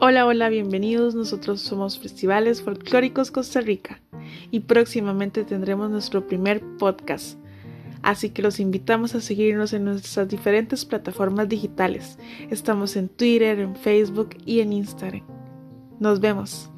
Hola, hola, bienvenidos. Nosotros somos Festivales Folclóricos Costa Rica y próximamente tendremos nuestro primer podcast. Así que los invitamos a seguirnos en nuestras diferentes plataformas digitales. Estamos en Twitter, en Facebook y en Instagram. Nos vemos.